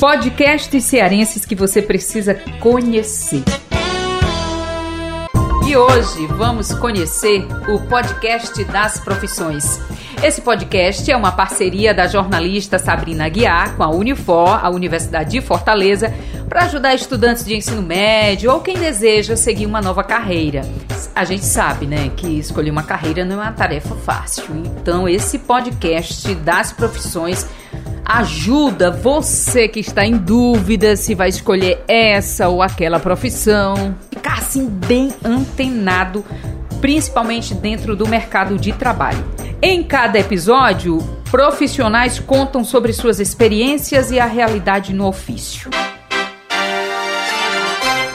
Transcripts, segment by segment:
Podcasts cearenses que você precisa conhecer. E hoje vamos conhecer o podcast das profissões. Esse podcast é uma parceria da jornalista Sabrina Guiar com a Unifor, a Universidade de Fortaleza, para ajudar estudantes de ensino médio ou quem deseja seguir uma nova carreira. A gente sabe, né, que escolher uma carreira não é uma tarefa fácil. Então, esse podcast das profissões ajuda você que está em dúvida se vai escolher essa ou aquela profissão, ficar assim bem antenado, principalmente dentro do mercado de trabalho. Em cada episódio, profissionais contam sobre suas experiências e a realidade no ofício.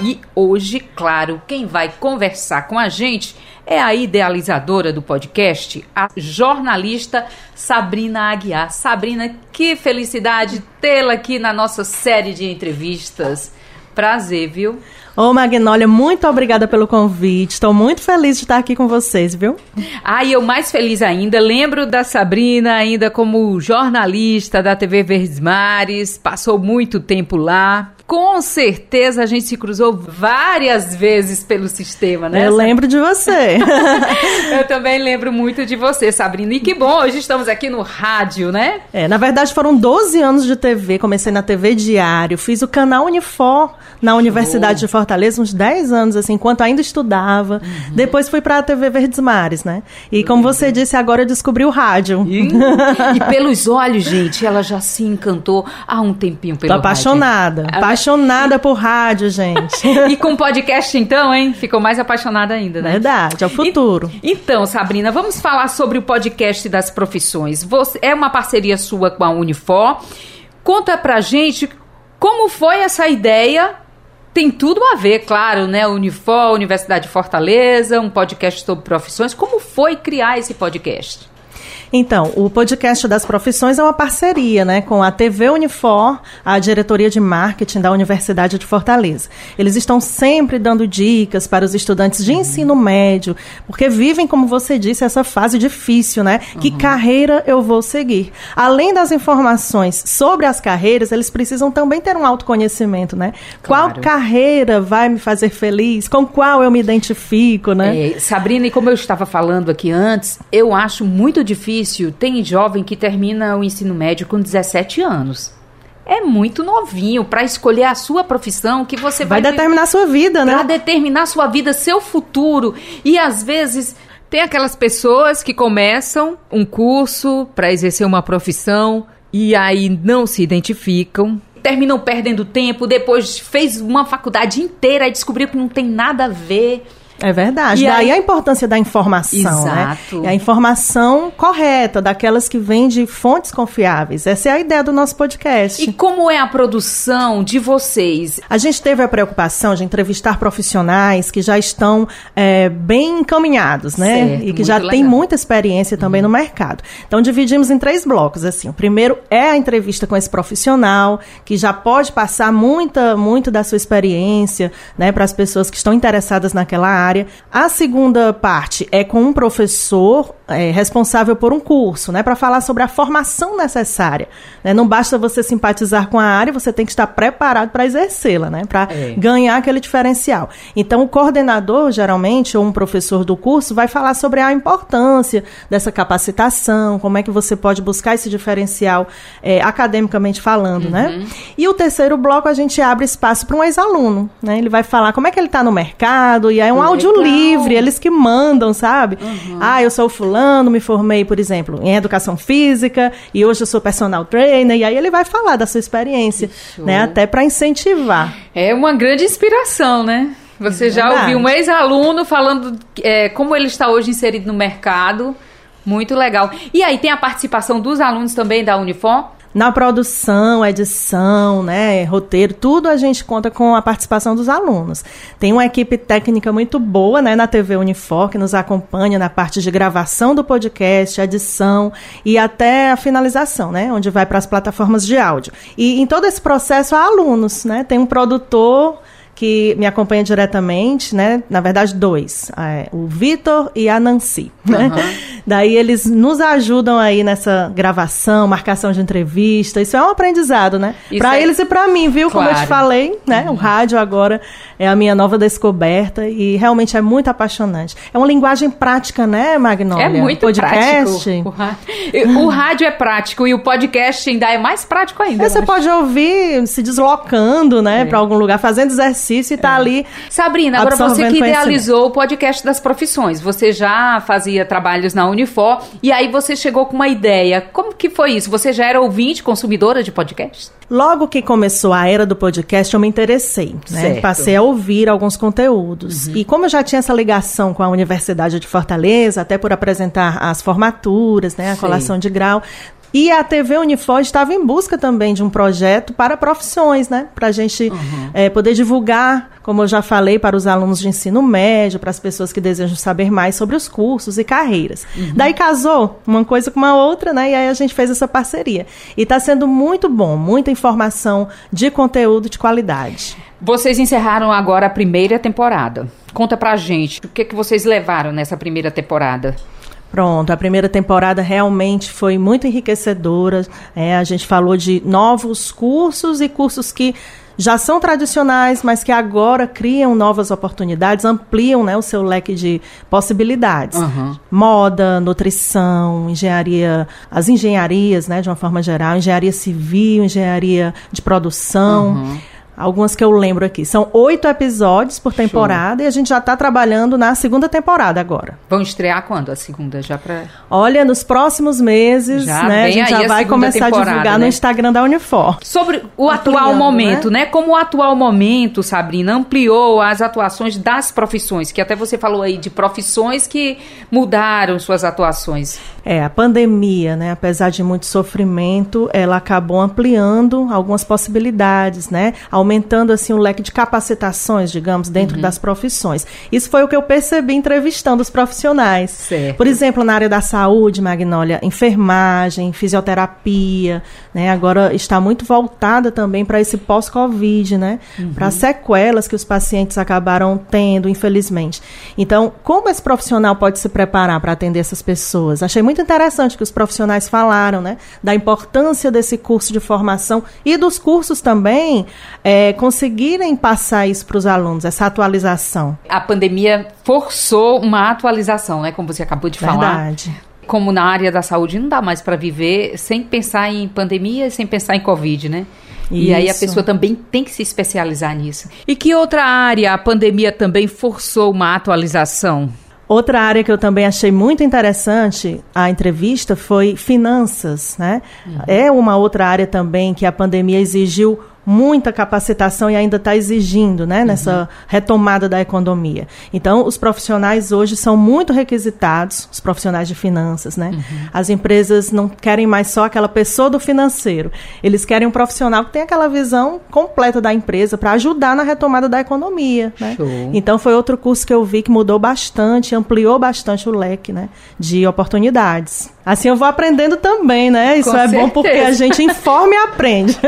E hoje, claro, quem vai conversar com a gente é a idealizadora do podcast, a jornalista Sabrina Aguiar. Sabrina, que felicidade tê-la aqui na nossa série de entrevistas. Prazer, viu? Ô, Magnólia, muito obrigada pelo convite. Estou muito feliz de estar aqui com vocês, viu? Ah, e eu mais feliz ainda. Lembro da Sabrina ainda como jornalista da TV Verdes Mares. Passou muito tempo lá. Com certeza a gente se cruzou várias vezes pelo sistema, né? Eu lembro de você. eu também lembro muito de você, Sabrina. E que bom, hoje estamos aqui no rádio, né? É, na verdade foram 12 anos de TV. Comecei na TV Diário, fiz o canal Unifor na Universidade de Fortaleza, uns 10 anos, assim, enquanto ainda estudava. Uhum. Depois fui para a TV Verdes Mares, né? E como você disse, agora eu descobri o rádio. E, e pelos olhos, gente, ela já se encantou há um tempinho pelo Tô apaixonada. Rádio apaixonada por rádio, gente. e com podcast, então, hein? Ficou mais apaixonada ainda, né? Verdade, é o futuro. E, então, Sabrina, vamos falar sobre o podcast das profissões. Você, é uma parceria sua com a Unifor. Conta pra gente como foi essa ideia tem tudo a ver, claro, né? Unifor, Universidade de Fortaleza, um podcast sobre profissões. Como foi criar esse podcast? Então, o podcast das profissões é uma parceria né, com a TV Unifor, a diretoria de marketing da Universidade de Fortaleza. Eles estão sempre dando dicas para os estudantes de ensino médio, porque vivem, como você disse, essa fase difícil, né? Uhum. Que carreira eu vou seguir? Além das informações sobre as carreiras, eles precisam também ter um autoconhecimento, né? Claro. Qual carreira vai me fazer feliz? Com qual eu me identifico, né? É, Sabrina, e como eu estava falando aqui antes, eu acho muito difícil difícil. Tem jovem que termina o ensino médio com 17 anos. É muito novinho para escolher a sua profissão que você vai, vai determinar a sua vida, né? Para determinar sua vida, seu futuro. E às vezes tem aquelas pessoas que começam um curso para exercer uma profissão e aí não se identificam, terminam perdendo tempo, depois fez uma faculdade inteira e descobriu que não tem nada a ver. É verdade. E Daí aí... a importância da informação, né? Exato. né? a informação correta, daquelas que vêm de fontes confiáveis. Essa é a ideia do nosso podcast. E como é a produção de vocês? A gente teve a preocupação de entrevistar profissionais que já estão é, bem encaminhados, né? Certo, e que já têm muita experiência também uhum. no mercado. Então dividimos em três blocos. Assim, o primeiro é a entrevista com esse profissional que já pode passar muita, muito da sua experiência, né, para as pessoas que estão interessadas naquela área área. A segunda parte é com um professor é, responsável por um curso, né, para falar sobre a formação necessária. Né? Não basta você simpatizar com a área, você tem que estar preparado para exercê-la, né, para é. ganhar aquele diferencial. Então, o coordenador, geralmente, ou um professor do curso, vai falar sobre a importância dessa capacitação, como é que você pode buscar esse diferencial é, academicamente falando, né? uhum. né? E o terceiro bloco a gente abre espaço para um ex-aluno, né? Ele vai falar como é que ele está no mercado e aí é um áudio livre, eles que mandam, sabe? Uhum. Ah, eu sou fulano fulano, me formei, por exemplo, em educação física e hoje eu sou personal trainer. E aí ele vai falar da sua experiência, né? Até para incentivar. É uma grande inspiração, né? Você é já ouviu um ex-aluno falando é, como ele está hoje inserido no mercado. Muito legal. E aí tem a participação dos alunos também da Unifor? Na produção, edição, né, roteiro, tudo a gente conta com a participação dos alunos. Tem uma equipe técnica muito boa, né, na TV Unifor, que nos acompanha na parte de gravação do podcast, edição e até a finalização, né, onde vai para as plataformas de áudio. E em todo esse processo há alunos, né, tem um produtor que me acompanha diretamente, né? Na verdade, dois. É, o Vitor e a Nancy. Né? Uhum. Daí eles nos ajudam aí nessa gravação, marcação de entrevista. Isso é um aprendizado, né? Para é... eles e para mim, viu? Claro. Como eu te falei, né? Uhum. O rádio agora é a minha nova descoberta e realmente é muito apaixonante. É uma linguagem prática, né, Magnólia? É muito podcast. prático. O, o rádio é prático e o podcast ainda é mais prático ainda. É, você pode ouvir se deslocando, né, é. para algum lugar, fazendo exercício e tá é. ali. Sabrina, agora você que idealizou o podcast das profissões. Você já fazia trabalhos na Unifor e aí você chegou com uma ideia. Como que foi isso? Você já era ouvinte, consumidora de podcast? Logo que começou a era do podcast, eu me interessei, né? Passei a ouvir alguns conteúdos. Uhum. E como eu já tinha essa ligação com a Universidade de Fortaleza, até por apresentar as formaturas, né, a colação de grau, e a TV Unifor estava em busca também de um projeto para profissões, né? Para a gente uhum. é, poder divulgar, como eu já falei, para os alunos de ensino médio, para as pessoas que desejam saber mais sobre os cursos e carreiras. Uhum. Daí casou uma coisa com uma outra, né? E aí a gente fez essa parceria. E está sendo muito bom, muita informação de conteúdo de qualidade. Vocês encerraram agora a primeira temporada. Conta pra gente, o que, que vocês levaram nessa primeira temporada? Pronto, a primeira temporada realmente foi muito enriquecedora. É, a gente falou de novos cursos e cursos que já são tradicionais, mas que agora criam novas oportunidades, ampliam né, o seu leque de possibilidades. Uhum. Moda, nutrição, engenharia, as engenharias, né, de uma forma geral, engenharia civil, engenharia de produção. Uhum. Algumas que eu lembro aqui. São oito episódios por temporada Show. e a gente já está trabalhando na segunda temporada agora. Vão estrear quando a segunda? Já para? Olha, nos próximos meses, já né? A gente já vai começar a divulgar né? no Instagram da Unifor. Sobre o Ampliando, atual momento, né? né? Como o atual momento, Sabrina, ampliou as atuações das profissões, que até você falou aí de profissões que mudaram suas atuações. É, a pandemia, né? Apesar de muito sofrimento, ela acabou ampliando algumas possibilidades, né? aumentando assim o leque de capacitações, digamos, dentro uhum. das profissões. Isso foi o que eu percebi entrevistando os profissionais. Certo. Por exemplo, na área da saúde, Magnólia, enfermagem, fisioterapia, né? Agora está muito voltada também para esse pós-Covid, né? Uhum. Para sequelas que os pacientes acabaram tendo, infelizmente. Então, como esse profissional pode se preparar para atender essas pessoas? Achei muito interessante que os profissionais falaram, né? Da importância desse curso de formação e dos cursos também é, conseguirem passar isso para os alunos, essa atualização. A pandemia forçou uma atualização, né? Como você acabou de Verdade. falar. Verdade como na área da saúde não dá mais para viver sem pensar em pandemia, sem pensar em Covid, né? Isso. E aí a pessoa também tem que se especializar nisso. E que outra área a pandemia também forçou uma atualização? Outra área que eu também achei muito interessante a entrevista foi finanças, né? Uhum. É uma outra área também que a pandemia exigiu muita capacitação e ainda está exigindo, né, nessa uhum. retomada da economia. Então, os profissionais hoje são muito requisitados, os profissionais de finanças, né? Uhum. As empresas não querem mais só aquela pessoa do financeiro. Eles querem um profissional que tenha aquela visão completa da empresa para ajudar na retomada da economia, né? Então, foi outro curso que eu vi que mudou bastante, ampliou bastante o leque, né, de oportunidades. Assim eu vou aprendendo também, né? Isso com é certeza. bom porque a gente informa e aprende.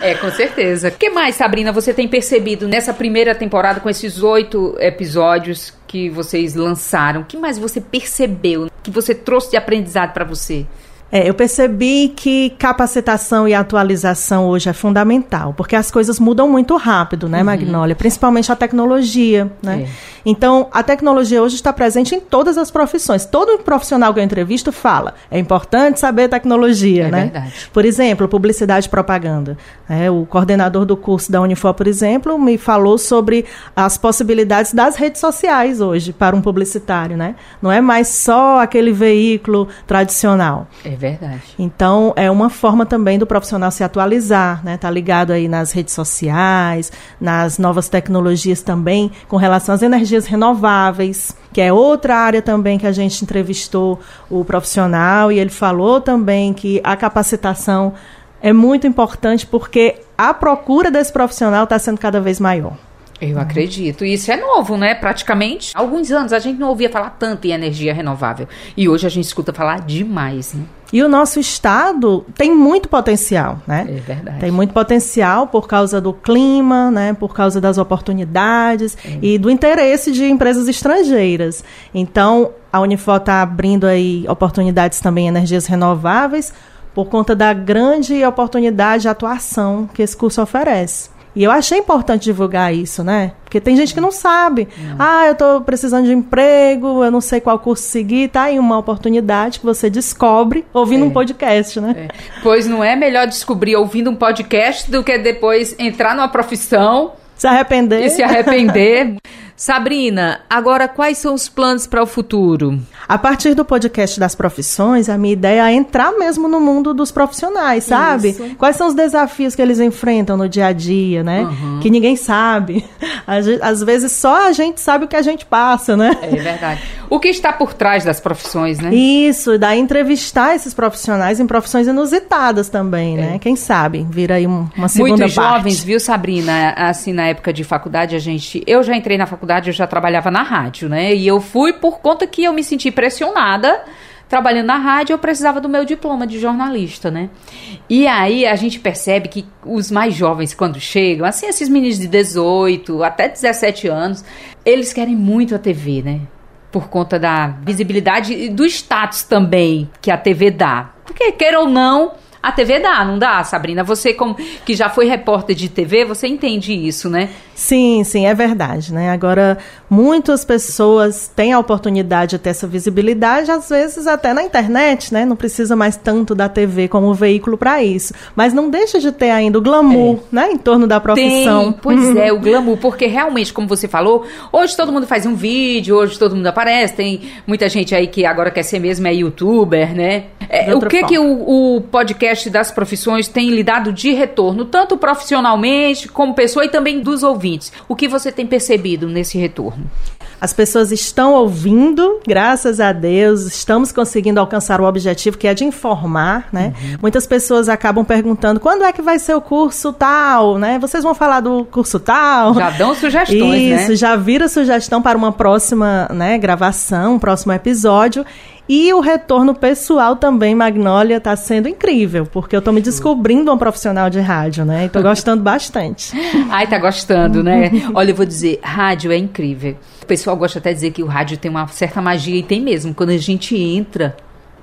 É, com certeza. O que mais, Sabrina, você tem percebido nessa primeira temporada com esses oito episódios que vocês lançaram? O que mais você percebeu que você trouxe de aprendizado para você? É, eu percebi que capacitação e atualização hoje é fundamental, porque as coisas mudam muito rápido, né, uhum. Magnólia? Principalmente a tecnologia, né? É. Então, a tecnologia hoje está presente em todas as profissões. Todo profissional que eu entrevisto fala, é importante saber tecnologia, é né? Verdade. Por exemplo, publicidade e propaganda. É, o coordenador do curso da Unifor, por exemplo, me falou sobre as possibilidades das redes sociais hoje para um publicitário, né? Não é mais só aquele veículo tradicional. É verdade. Então, é uma forma também do profissional se atualizar, né? Tá ligado aí nas redes sociais, nas novas tecnologias também, com relação às energias renováveis, que é outra área também que a gente entrevistou o profissional e ele falou também que a capacitação é muito importante porque a procura desse profissional está sendo cada vez maior. Eu acredito. E isso é novo, né? Praticamente. Há alguns anos a gente não ouvia falar tanto em energia renovável. E hoje a gente escuta falar demais, né? E o nosso estado tem muito potencial, né? É verdade. Tem muito potencial por causa do clima, né? Por causa das oportunidades é. e do interesse de empresas estrangeiras. Então, a Unifor está abrindo aí oportunidades também em energias renováveis por conta da grande oportunidade de atuação que esse curso oferece. E eu achei importante divulgar isso, né? Porque tem gente que não sabe. Não. Ah, eu estou precisando de emprego, eu não sei qual curso seguir. Tá aí uma oportunidade que você descobre ouvindo é. um podcast, né? É. Pois não é melhor descobrir ouvindo um podcast do que depois entrar numa profissão. Se arrepender. E se arrepender. Sabrina, agora quais são os planos para o futuro? A partir do podcast das profissões, a minha ideia é entrar mesmo no mundo dos profissionais, sabe? Isso. Quais são os desafios que eles enfrentam no dia a dia, né? Uhum. Que ninguém sabe. Às vezes só a gente sabe o que a gente passa, né? É verdade. O que está por trás das profissões, né? Isso, daí entrevistar esses profissionais em profissões inusitadas também, né? é. né? Quem sabe vira aí uma segunda Muitos parte. jovens, viu, Sabrina? Assim, na época de faculdade, a gente... Eu já entrei na faculdade faculdade eu já trabalhava na rádio, né? E eu fui por conta que eu me senti pressionada trabalhando na rádio, eu precisava do meu diploma de jornalista, né? E aí a gente percebe que os mais jovens, quando chegam, assim, esses meninos de 18 até 17 anos, eles querem muito a TV, né? Por conta da visibilidade e do status também que a TV dá. Porque, quer ou não, a TV dá, não dá, Sabrina? Você, como que já foi repórter de TV, você entende isso, né? Sim, sim, é verdade, né? Agora, muitas pessoas têm a oportunidade de ter essa visibilidade, às vezes até na internet, né? Não precisa mais tanto da TV como veículo para isso. Mas não deixa de ter ainda o glamour, é. né? Em torno da profissão. Tem, pois é, o glamour, porque realmente, como você falou, hoje todo mundo faz um vídeo, hoje todo mundo aparece, tem muita gente aí que agora quer ser mesmo é youtuber, né? É, o que forma. que o, o podcast das profissões tem lhe dado de retorno, tanto profissionalmente como pessoa e também dos ouvintes? O que você tem percebido nesse retorno? As pessoas estão ouvindo, graças a Deus, estamos conseguindo alcançar o objetivo que é de informar, né? Uhum. Muitas pessoas acabam perguntando quando é que vai ser o curso tal, né? Vocês vão falar do curso tal? Já dão sugestões, Isso, né? já vira sugestão para uma próxima, né, gravação, um próximo episódio. E o retorno pessoal também, Magnólia, está sendo incrível, porque eu estou me descobrindo um profissional de rádio, né? E estou gostando bastante. Ai, tá gostando, né? Olha, eu vou dizer, rádio é incrível. O pessoal gosta até de dizer que o rádio tem uma certa magia, e tem mesmo. Quando a gente entra,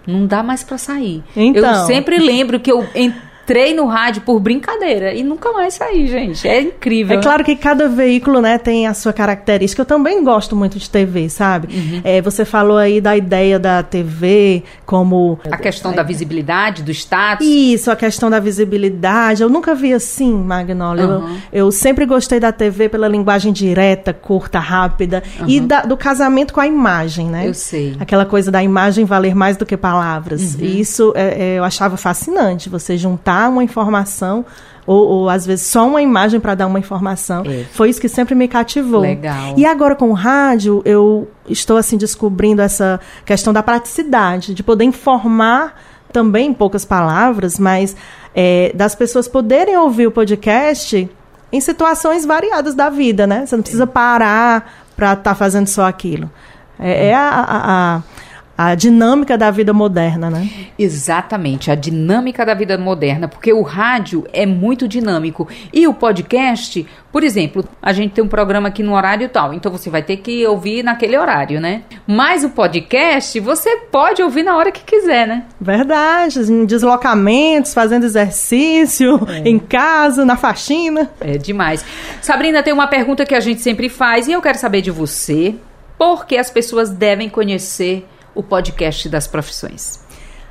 não dá mais para sair. Então. Eu sempre lembro que eu entrei no rádio por brincadeira e nunca mais saí, gente. É incrível. É claro que cada veículo, né, tem a sua característica. Eu também gosto muito de TV, sabe? Uhum. É, você falou aí da ideia da TV como... A questão é, da visibilidade, do status. Isso, a questão da visibilidade. Eu nunca vi assim, Magnólia. Uhum. Eu, eu, sempre gostei da TV pela linguagem direta, curta, rápida. Uhum. E da, do casamento com a imagem, né? Eu sei. Aquela coisa da imagem valer mais do que palavras. Uhum. E isso é, é, eu achava fascinante. Você juntar uma informação ou, ou, às vezes só uma imagem para dar uma informação. É. Foi isso que sempre me cativou. Legal. E agora com o rádio, eu estou assim descobrindo essa questão da praticidade, de poder informar também em poucas palavras, mas é, das pessoas poderem ouvir o podcast em situações variadas da vida, né? Você não precisa parar para estar tá fazendo só aquilo. É, é a, a, a a dinâmica da vida moderna, né? Exatamente, a dinâmica da vida moderna, porque o rádio é muito dinâmico e o podcast, por exemplo, a gente tem um programa aqui no horário tal, então você vai ter que ouvir naquele horário, né? Mas o podcast você pode ouvir na hora que quiser, né? Verdade, em deslocamentos, fazendo exercício, é. em casa, na faxina. É demais. Sabrina, tem uma pergunta que a gente sempre faz e eu quero saber de você. Por que as pessoas devem conhecer o podcast das profissões.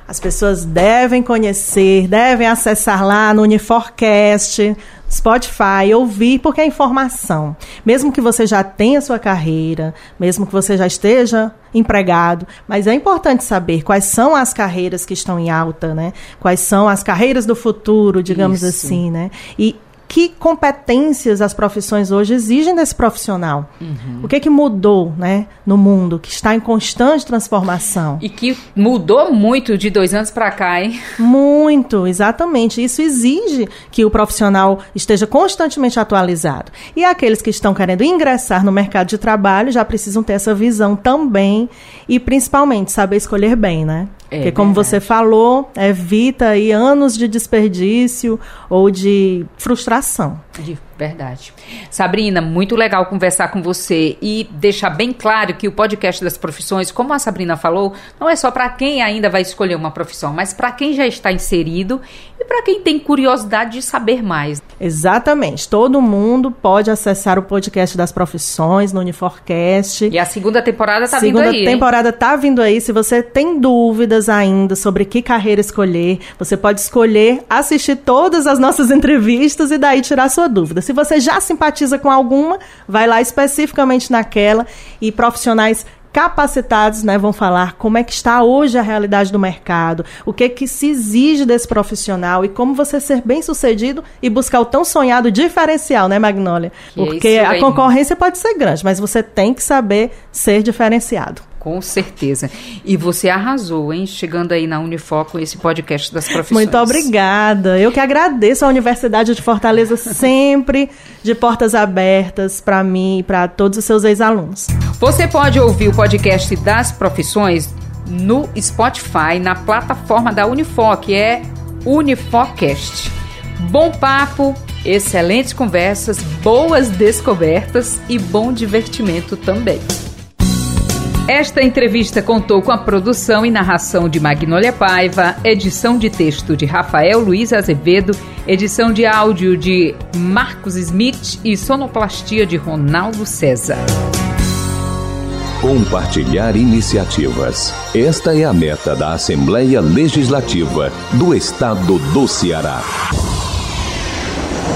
As pessoas devem conhecer, devem acessar lá no Uniforcast, Spotify, ouvir, porque é informação. Mesmo que você já tenha sua carreira, mesmo que você já esteja empregado, mas é importante saber quais são as carreiras que estão em alta, né? Quais são as carreiras do futuro, digamos Isso. assim, né? E que competências as profissões hoje exigem desse profissional. Uhum. O que, é que mudou né, no mundo, que está em constante transformação. E que mudou muito de dois anos para cá, hein? Muito, exatamente. Isso exige que o profissional esteja constantemente atualizado. E aqueles que estão querendo ingressar no mercado de trabalho já precisam ter essa visão também e, principalmente, saber escolher bem, né? É, Porque, como verdade. você falou, evita aí anos de desperdício ou de frustração. De verdade. Sabrina, muito legal conversar com você e deixar bem claro que o podcast das profissões, como a Sabrina falou, não é só para quem ainda vai escolher uma profissão, mas para quem já está inserido e para quem tem curiosidade de saber mais. Exatamente. Todo mundo pode acessar o podcast das profissões no Uniforcast. E a segunda temporada está vindo aí. Segunda temporada está vindo aí. Se você tem dúvidas ainda sobre que carreira escolher, você pode escolher assistir todas as nossas entrevistas e daí tirar sua dúvida. Se você já simpatiza com alguma, vai lá especificamente naquela e profissionais capacitados né, vão falar como é que está hoje a realidade do mercado, o que que se exige desse profissional e como você ser bem sucedido e buscar o tão sonhado diferencial, né, Magnólia? Porque a concorrência pode ser grande, mas você tem que saber ser diferenciado. Com certeza. E você arrasou, hein? Chegando aí na Unifoco, esse podcast das profissões. Muito obrigada. Eu que agradeço a Universidade de Fortaleza sempre de portas abertas para mim e para todos os seus ex-alunos. Você pode ouvir o podcast das profissões no Spotify, na plataforma da Unifoc, que é Unifocast. Bom papo, excelentes conversas, boas descobertas e bom divertimento também. Esta entrevista contou com a produção e narração de Magnólia Paiva, edição de texto de Rafael Luiz Azevedo, edição de áudio de Marcos Smith e sonoplastia de Ronaldo César. Compartilhar iniciativas. Esta é a meta da Assembleia Legislativa do Estado do Ceará.